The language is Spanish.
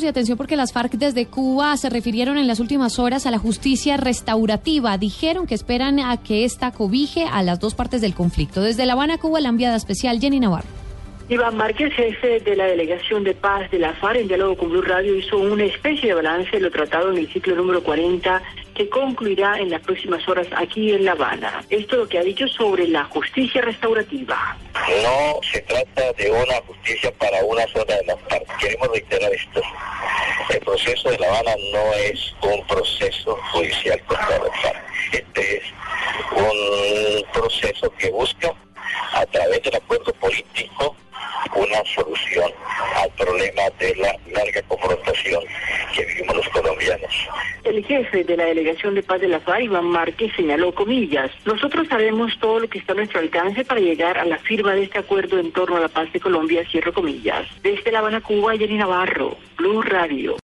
Y atención porque las FARC desde Cuba se refirieron en las últimas horas a la justicia restaurativa. Dijeron que esperan a que esta cobije a las dos partes del conflicto. Desde La Habana, Cuba, la enviada especial Jenny Navarro. Iván Márquez, jefe de la Delegación de Paz de la FARC, en diálogo con Blue Radio, hizo una especie de balance de lo tratado en el ciclo número 40 que concluirá en las próximas horas aquí en La Habana. Esto es lo que ha dicho sobre la justicia restaurativa. No se trata de una justicia para una zona de la FARC. Queremos reiterar esto. El proceso de La Habana no es un proceso judicial contra la FARC. Este es un proceso que busca, a través del acuerdo político, una solución al problema de la larga confrontación que vivimos los colombianos. El jefe de la Delegación de Paz de la FARC, Iván Márquez, señaló comillas, nosotros sabemos todo lo que está a nuestro alcance para llegar a la firma de este acuerdo en torno a la paz de Colombia, cierro comillas. Desde La Habana, Cuba, Jenny Navarro, Blue Radio.